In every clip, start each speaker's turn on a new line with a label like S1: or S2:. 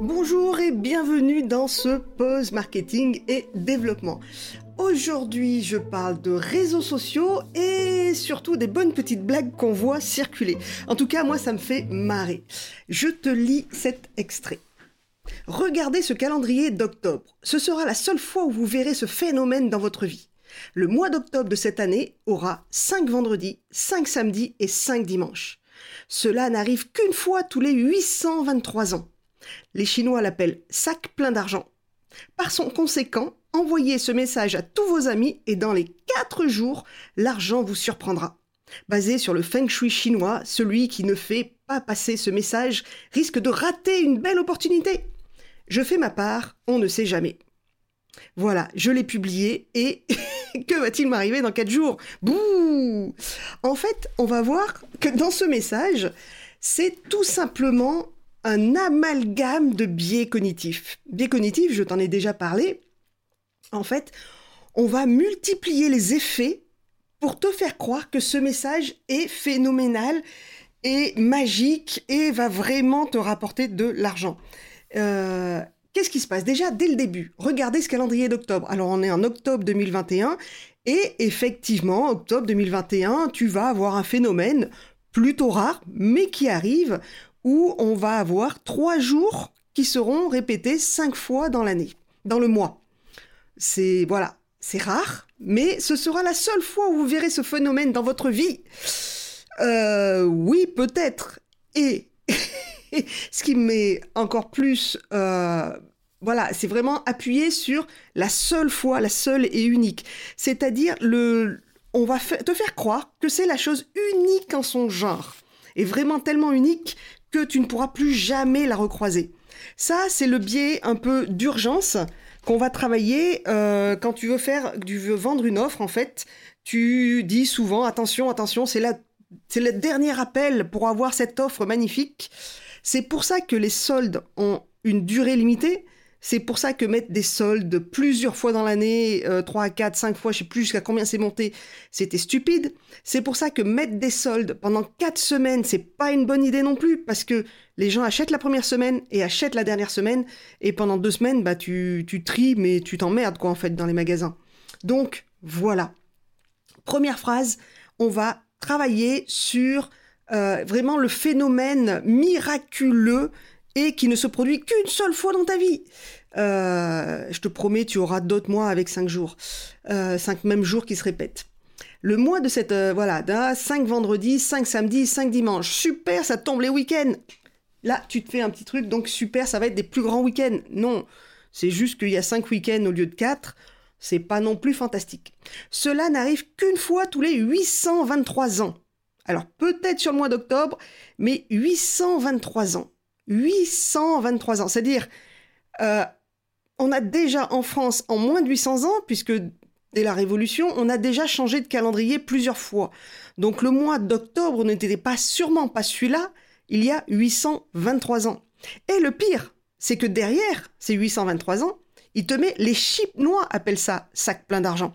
S1: Bonjour et bienvenue dans ce Pause Marketing et Développement. Aujourd'hui, je parle de réseaux sociaux et surtout des bonnes petites blagues qu'on voit circuler. En tout cas, moi, ça me fait marrer. Je te lis cet extrait. Regardez ce calendrier d'octobre. Ce sera la seule fois où vous verrez ce phénomène dans votre vie. Le mois d'octobre de cette année aura 5 vendredis, 5 samedis et 5 dimanches. Cela n'arrive qu'une fois tous les 823 ans. Les Chinois l'appellent sac plein d'argent. Par son conséquent, envoyez ce message à tous vos amis et dans les 4 jours, l'argent vous surprendra. Basé sur le feng shui chinois, celui qui ne fait pas passer ce message risque de rater une belle opportunité. Je fais ma part, on ne sait jamais. Voilà, je l'ai publié et que va-t-il m'arriver dans 4 jours? Bouh En fait, on va voir que dans ce message, c'est tout simplement un amalgame de biais cognitifs. Biais cognitifs, je t'en ai déjà parlé. En fait, on va multiplier les effets pour te faire croire que ce message est phénoménal et magique et va vraiment te rapporter de l'argent. Euh, qu'est-ce qui se passe? Déjà, dès le début, regardez ce calendrier d'octobre. Alors, on est en octobre 2021 et effectivement, octobre 2021, tu vas avoir un phénomène plutôt rare, mais qui arrive, où on va avoir trois jours qui seront répétés cinq fois dans l'année, dans le mois. C'est voilà, c'est rare, mais ce sera la seule fois où vous verrez ce phénomène dans votre vie. Euh, oui, peut-être. Et ce qui me met encore plus, euh, voilà, c'est vraiment appuyé sur la seule fois, la seule et unique. C'est-à-dire le, on va te faire croire que c'est la chose unique en son genre et vraiment tellement unique que tu ne pourras plus jamais la recroiser. Ça, c'est le biais un peu d'urgence qu'on va travailler euh, quand tu veux faire, tu veux vendre une offre. En fait, tu dis souvent attention, attention, c'est la, c'est le dernier appel pour avoir cette offre magnifique. C'est pour ça que les soldes ont une durée limitée. C'est pour ça que mettre des soldes plusieurs fois dans l'année, euh, 3, 4, 5 fois, je sais plus jusqu'à combien c'est monté, c'était stupide. C'est pour ça que mettre des soldes pendant 4 semaines, c'est pas une bonne idée non plus, parce que les gens achètent la première semaine et achètent la dernière semaine, et pendant deux semaines, bah tu, tu tries, mais tu t'emmerdes quoi en fait dans les magasins. Donc voilà. Première phrase, on va travailler sur euh, vraiment le phénomène miraculeux et qui ne se produit qu'une seule fois dans ta vie. Euh, je te promets, tu auras d'autres mois avec cinq jours, euh, cinq mêmes jours qui se répètent. Le mois de cette, euh, voilà, d'un 5 vendredis, 5 samedis, 5 dimanches. Super, ça tombe les week-ends. Là, tu te fais un petit truc, donc super, ça va être des plus grands week-ends. Non, c'est juste qu'il y a 5 week-ends au lieu de 4. C'est pas non plus fantastique. Cela n'arrive qu'une fois tous les 823 ans. Alors peut-être sur le mois d'octobre, mais 823 ans. 823 ans. C'est-à-dire, euh, on a déjà en France, en moins de 800 ans, puisque dès la Révolution, on a déjà changé de calendrier plusieurs fois. Donc le mois d'octobre n'était pas sûrement pas celui-là, il y a 823 ans. Et le pire, c'est que derrière ces 823 ans, il te met les Chinois appellent ça sac plein d'argent.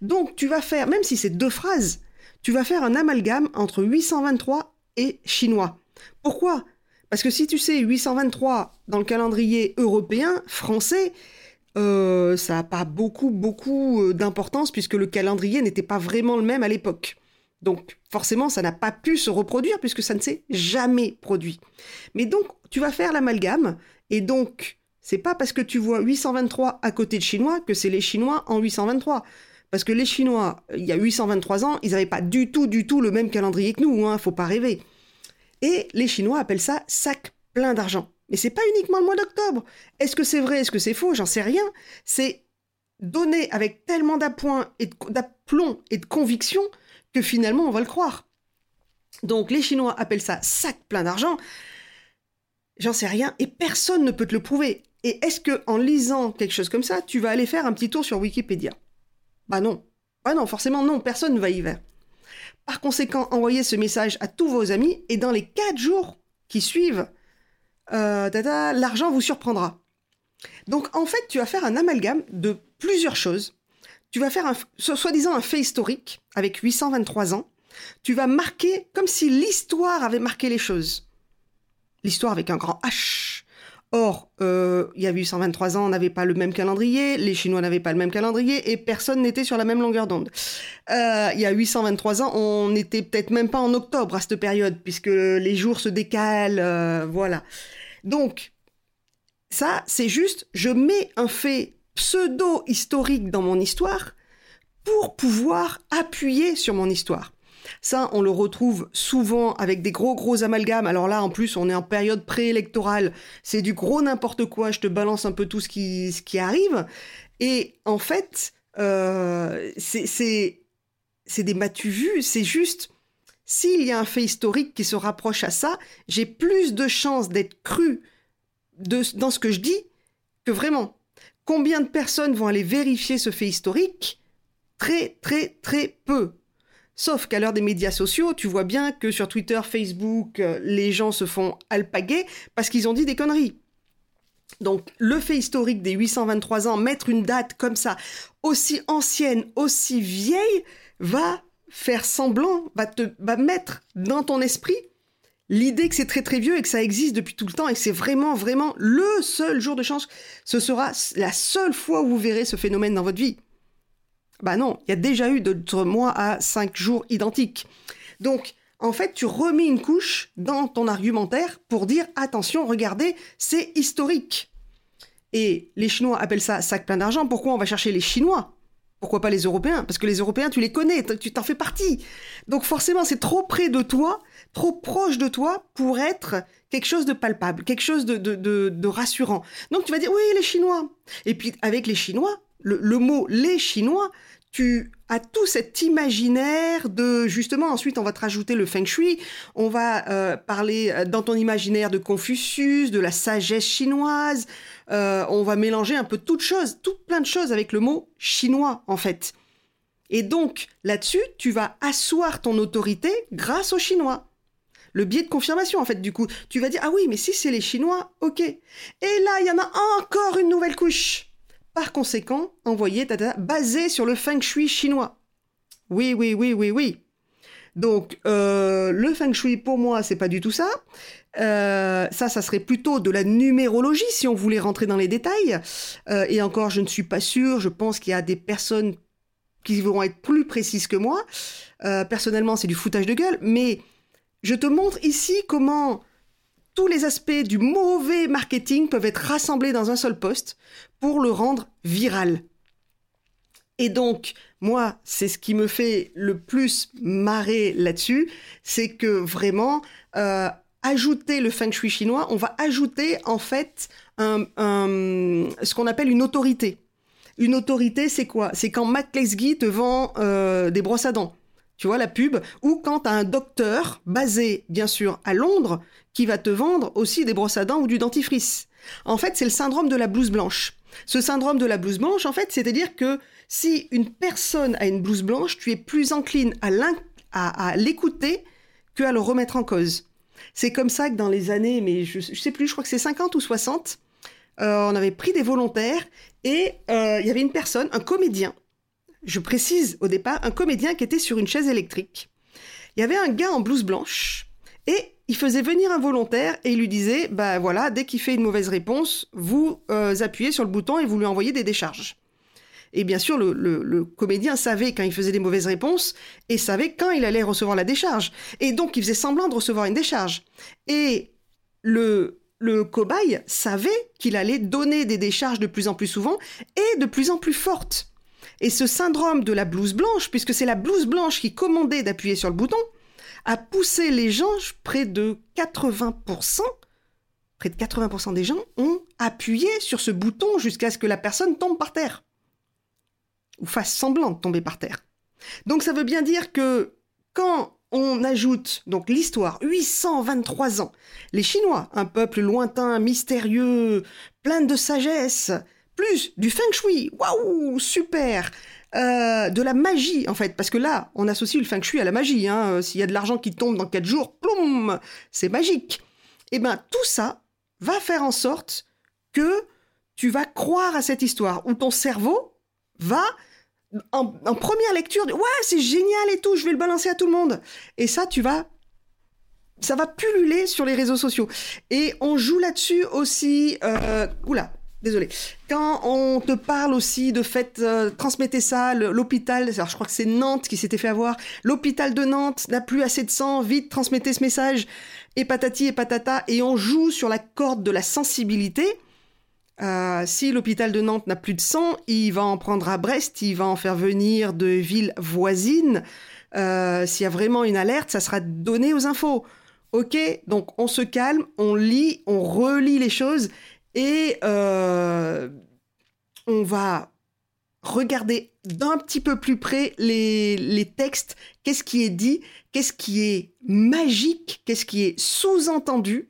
S1: Donc tu vas faire, même si c'est deux phrases, tu vas faire un amalgame entre 823 et chinois. Pourquoi? Parce que si tu sais 823 dans le calendrier européen, français, euh, ça n'a pas beaucoup, beaucoup euh, d'importance puisque le calendrier n'était pas vraiment le même à l'époque. Donc forcément, ça n'a pas pu se reproduire puisque ça ne s'est jamais produit. Mais donc, tu vas faire l'amalgame et donc, c'est pas parce que tu vois 823 à côté de Chinois que c'est les Chinois en 823. Parce que les Chinois, il y a 823 ans, ils n'avaient pas du tout, du tout le même calendrier que nous, hein, faut pas rêver. Et les Chinois appellent ça sac plein d'argent. Mais c'est pas uniquement le mois d'octobre. Est-ce que c'est vrai, est-ce que c'est faux? J'en sais rien. C'est donné avec tellement d'appoint et d'aplomb et de conviction que finalement on va le croire. Donc les Chinois appellent ça sac plein d'argent. J'en sais rien et personne ne peut te le prouver. Et est-ce que en lisant quelque chose comme ça, tu vas aller faire un petit tour sur Wikipédia? Bah non. Bah non, forcément non, personne ne va y faire. Par conséquent, envoyez ce message à tous vos amis et dans les quatre jours qui suivent, euh, l'argent vous surprendra. Donc en fait, tu vas faire un amalgame de plusieurs choses. Tu vas faire un, soi-disant un fait historique avec 823 ans. Tu vas marquer comme si l'histoire avait marqué les choses. L'histoire avec un grand H. Or, euh, il y a 823 ans, on n'avait pas le même calendrier, les Chinois n'avaient pas le même calendrier et personne n'était sur la même longueur d'onde. Euh, il y a 823 ans, on n'était peut-être même pas en octobre à cette période puisque les jours se décalent, euh, voilà. Donc, ça, c'est juste, je mets un fait pseudo-historique dans mon histoire pour pouvoir appuyer sur mon histoire. Ça, on le retrouve souvent avec des gros gros amalgames. Alors là, en plus, on est en période préélectorale. C'est du gros n'importe quoi. Je te balance un peu tout ce qui, ce qui arrive. Et en fait, euh, c'est des matu vus. C'est juste, s'il y a un fait historique qui se rapproche à ça, j'ai plus de chances d'être cru de, dans ce que je dis que vraiment. Combien de personnes vont aller vérifier ce fait historique? Très, très, très peu. Sauf qu'à l'heure des médias sociaux, tu vois bien que sur Twitter, Facebook, euh, les gens se font alpaguer parce qu'ils ont dit des conneries. Donc le fait historique des 823 ans, mettre une date comme ça, aussi ancienne, aussi vieille, va faire semblant, va te va mettre dans ton esprit l'idée que c'est très très vieux et que ça existe depuis tout le temps et que c'est vraiment vraiment le seul jour de chance. Ce sera la seule fois où vous verrez ce phénomène dans votre vie. Bah non, il y a déjà eu d'autres mois à cinq jours identiques. Donc, en fait, tu remets une couche dans ton argumentaire pour dire attention, regardez, c'est historique. Et les Chinois appellent ça sac plein d'argent. Pourquoi on va chercher les Chinois? Pourquoi pas les Européens? Parce que les Européens, tu les connais, tu t'en fais partie. Donc forcément, c'est trop près de toi, trop proche de toi pour être quelque chose de palpable, quelque chose de, de, rassurant. Donc tu vas dire oui, les Chinois. Et puis avec les Chinois, le mot les Chinois, tu as tout cet imaginaire de justement ensuite on va te rajouter le feng shui, on va euh, parler euh, dans ton imaginaire de Confucius, de la sagesse chinoise, euh, on va mélanger un peu toutes choses, tout plein de choses avec le mot chinois en fait. Et donc là-dessus, tu vas asseoir ton autorité grâce aux Chinois. Le biais de confirmation en fait du coup, tu vas dire ah oui mais si c'est les Chinois, ok. Et là il y en a encore une nouvelle couche par conséquent, tata basé sur le feng shui chinois. Oui, oui, oui, oui, oui. Donc, euh, le feng shui, pour moi, c'est pas du tout ça. Euh, ça, ça serait plutôt de la numérologie si on voulait rentrer dans les détails. Euh, et encore, je ne suis pas sûre. Je pense qu'il y a des personnes qui vont être plus précises que moi. personnellement, c'est du foutage de gueule. Mais je te montre ici comment tous les aspects du mauvais marketing peuvent être rassemblés dans un seul poste pour le rendre viral. Et donc, moi, c'est ce qui me fait le plus marrer là-dessus, c'est que vraiment, euh, ajouter le feng shui chinois, on va ajouter en fait un, ce qu'on appelle une autorité. Une autorité, c'est quoi? C'est quand Matt te vend euh, des brosses à dents tu vois, la pub, ou quand as un docteur basé, bien sûr, à Londres, qui va te vendre aussi des brosses à dents ou du dentifrice. En fait, c'est le syndrome de la blouse blanche. Ce syndrome de la blouse blanche, en fait, c'est-à-dire que si une personne a une blouse blanche, tu es plus encline à l'écouter qu'à le remettre en cause. C'est comme ça que dans les années, mais je, sais plus, je crois que c'est 50 ou 60, euh, on avait pris des volontaires et euh, il y avait une personne, un comédien, je précise au départ, un comédien qui était sur une chaise électrique. Il y avait un gars en blouse blanche et il faisait venir un volontaire et il lui disait, bah voilà, dès qu'il fait une mauvaise réponse, vous euh, appuyez sur le bouton et vous lui envoyez des décharges. Et bien sûr, le, comédien savait quand il faisait des mauvaises réponses et savait quand il allait recevoir la décharge. Et donc, il faisait semblant de recevoir une décharge. Et le, le cobaye savait qu'il allait donner des décharges de plus en plus souvent et de plus en plus fortes. Et ce syndrome de la blouse blanche, puisque c'est la blouse blanche qui commandait d'appuyer sur le bouton, a poussé les gens, près de 80%, près de 80% des gens ont appuyé sur ce bouton jusqu'à ce que la personne tombe par terre. Ou fasse semblant de tomber par terre. Donc ça veut bien dire que quand on ajoute donc l'histoire 823 ans, les Chinois, un peuple lointain, mystérieux, plein de sagesse, plus du feng shui, waouh, super, euh, de la magie en fait, parce que là, on associe le feng shui à la magie. Hein. Euh, s'il y a de l'argent qui tombe dans quatre jours, ploum, c'est magique. Et eh ben tout ça va faire en sorte que tu vas croire à cette histoire, où ton cerveau va en, première lecture, ouais, c'est génial et tout, je vais le balancer à tout le monde. Et ça, tu vas ça va pulluler sur les réseaux sociaux. Et on joue là-dessus aussi. Euh, oula, désolé. Quand on te parle aussi de fait, euh, transmettez ça, l'hôpital, je crois que c'est Nantes qui s'était fait avoir, l'hôpital de Nantes n'a plus assez de sang, vite transmettez ce message, et patati et patata, et on joue sur la corde de la sensibilité. Euh, si l'hôpital de Nantes n'a plus de sang, il va en prendre à Brest, il va en faire venir de villes voisines. Euh, s'il y a vraiment une alerte, ça sera donné aux infos. Ok, donc on se calme, on lit, on relit les choses et euh, on va regarder d'un petit peu plus près les, textes, qu'est-ce qui est dit, qu'est-ce qui est magique, qu'est-ce qui est sous-entendu?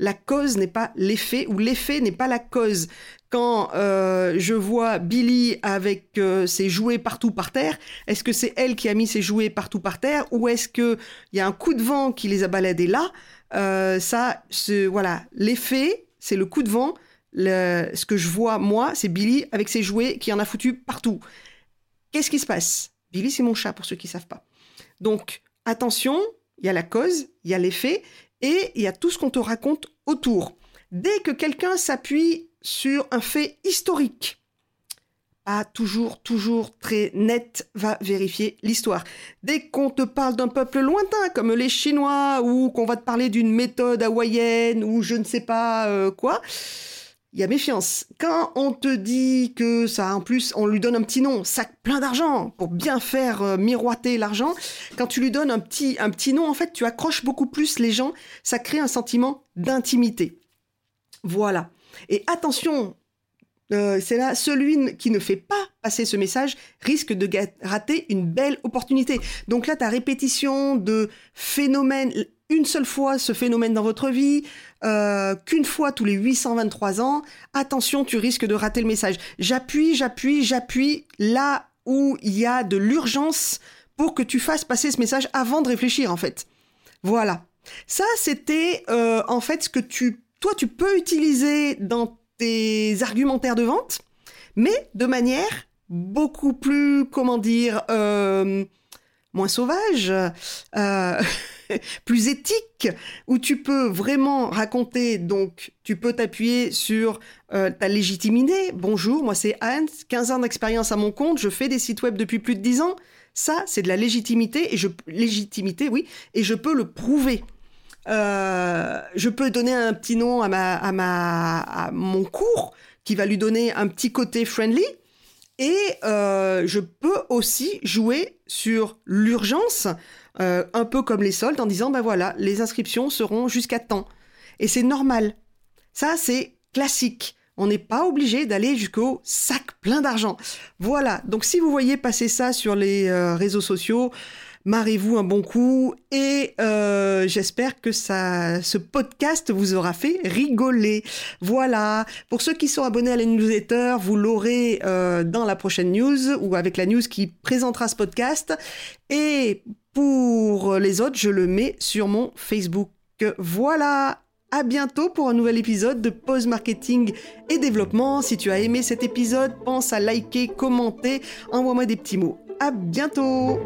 S1: La cause n'est pas l'effet ou l'effet n'est pas la cause. Quand euh, je vois Billy avec euh, ses jouets partout par terre, est-ce que c'est elle qui a mis ses jouets partout par terre ou est-ce qu'il y a un coup de vent qui les a baladés là? Ça, voilà, l'effet, c'est le coup de vent ce que je vois, moi, c'est Billy avec ses jouets qui en a foutu partout. Qu'est-ce qui se passe? Billy, c'est mon chat, pour ceux qui ne savent pas. Donc, attention, il y a la cause, il y a l'effet, et il y a tout ce qu'on te raconte autour. Dès que quelqu'un s'appuie sur un fait historique, pas toujours, toujours très net, va vérifier l'histoire. Dès qu'on te parle d'un peuple lointain, comme les Chinois, ou qu'on va te parler d'une méthode hawaïenne, ou je ne sais pas euh, quoi, il y a méfiance. Quand on te dit que ça, en plus, on lui donne un petit nom, sac plein d'argent, pour bien faire euh, miroiter l'argent, quand tu lui donnes un petit, un petit nom, en fait, tu accroches beaucoup plus les gens, ça crée un sentiment d'intimité. Voilà. Et attention, euh, c'est là, celui qui ne fait pas passer ce message risque de rater une belle opportunité. Donc là, ta répétition de phénomènes, une seule fois ce phénomène dans votre vie, euh, qu'une fois tous les 823 ans, attention, tu risques de rater le message. J'appuie, j'appuie, j'appuie là où il y a de l'urgence pour que tu fasses passer ce message avant de réfléchir, en fait. Voilà. Ça, c'était euh, en fait ce que tu, toi, tu peux utiliser dans tes argumentaires de vente, mais de manière beaucoup plus, comment dire, euh, moins sauvage. plus éthique, où tu peux vraiment raconter, donc tu peux t'appuyer sur euh, ta légitimité. Bonjour, moi c'est Anne, 15 ans d'expérience à mon compte, je fais des sites web depuis plus de 10 ans. Ça, c'est de la légitimité, et je, légitimité, oui, et je peux le prouver. Euh, je peux donner un petit nom à, ma, à, ma, à mon cours qui va lui donner un petit côté friendly. Et euh, je peux aussi jouer sur l'urgence euh, un peu comme les soldes, en disant, ben voilà, les inscriptions seront jusqu'à temps. Et c'est normal. Ça, c'est classique. On n'est pas obligé d'aller jusqu'au sac plein d'argent. Voilà, donc si vous voyez passer ça sur les euh, réseaux sociaux, marrez-vous un bon coup et euh, j'espère que ce podcast vous aura fait rigoler. Voilà, pour ceux qui sont abonnés à la newsletter, vous l'aurez dans la prochaine news ou avec la news qui présentera ce podcast. Et pour les autres, je le mets sur mon Facebook. Voilà, à bientôt pour un nouvel épisode de Pause Marketing et Développement. Si tu as aimé cet épisode, pense à liker, commenter, envoie-moi des petits mots. À bientôt.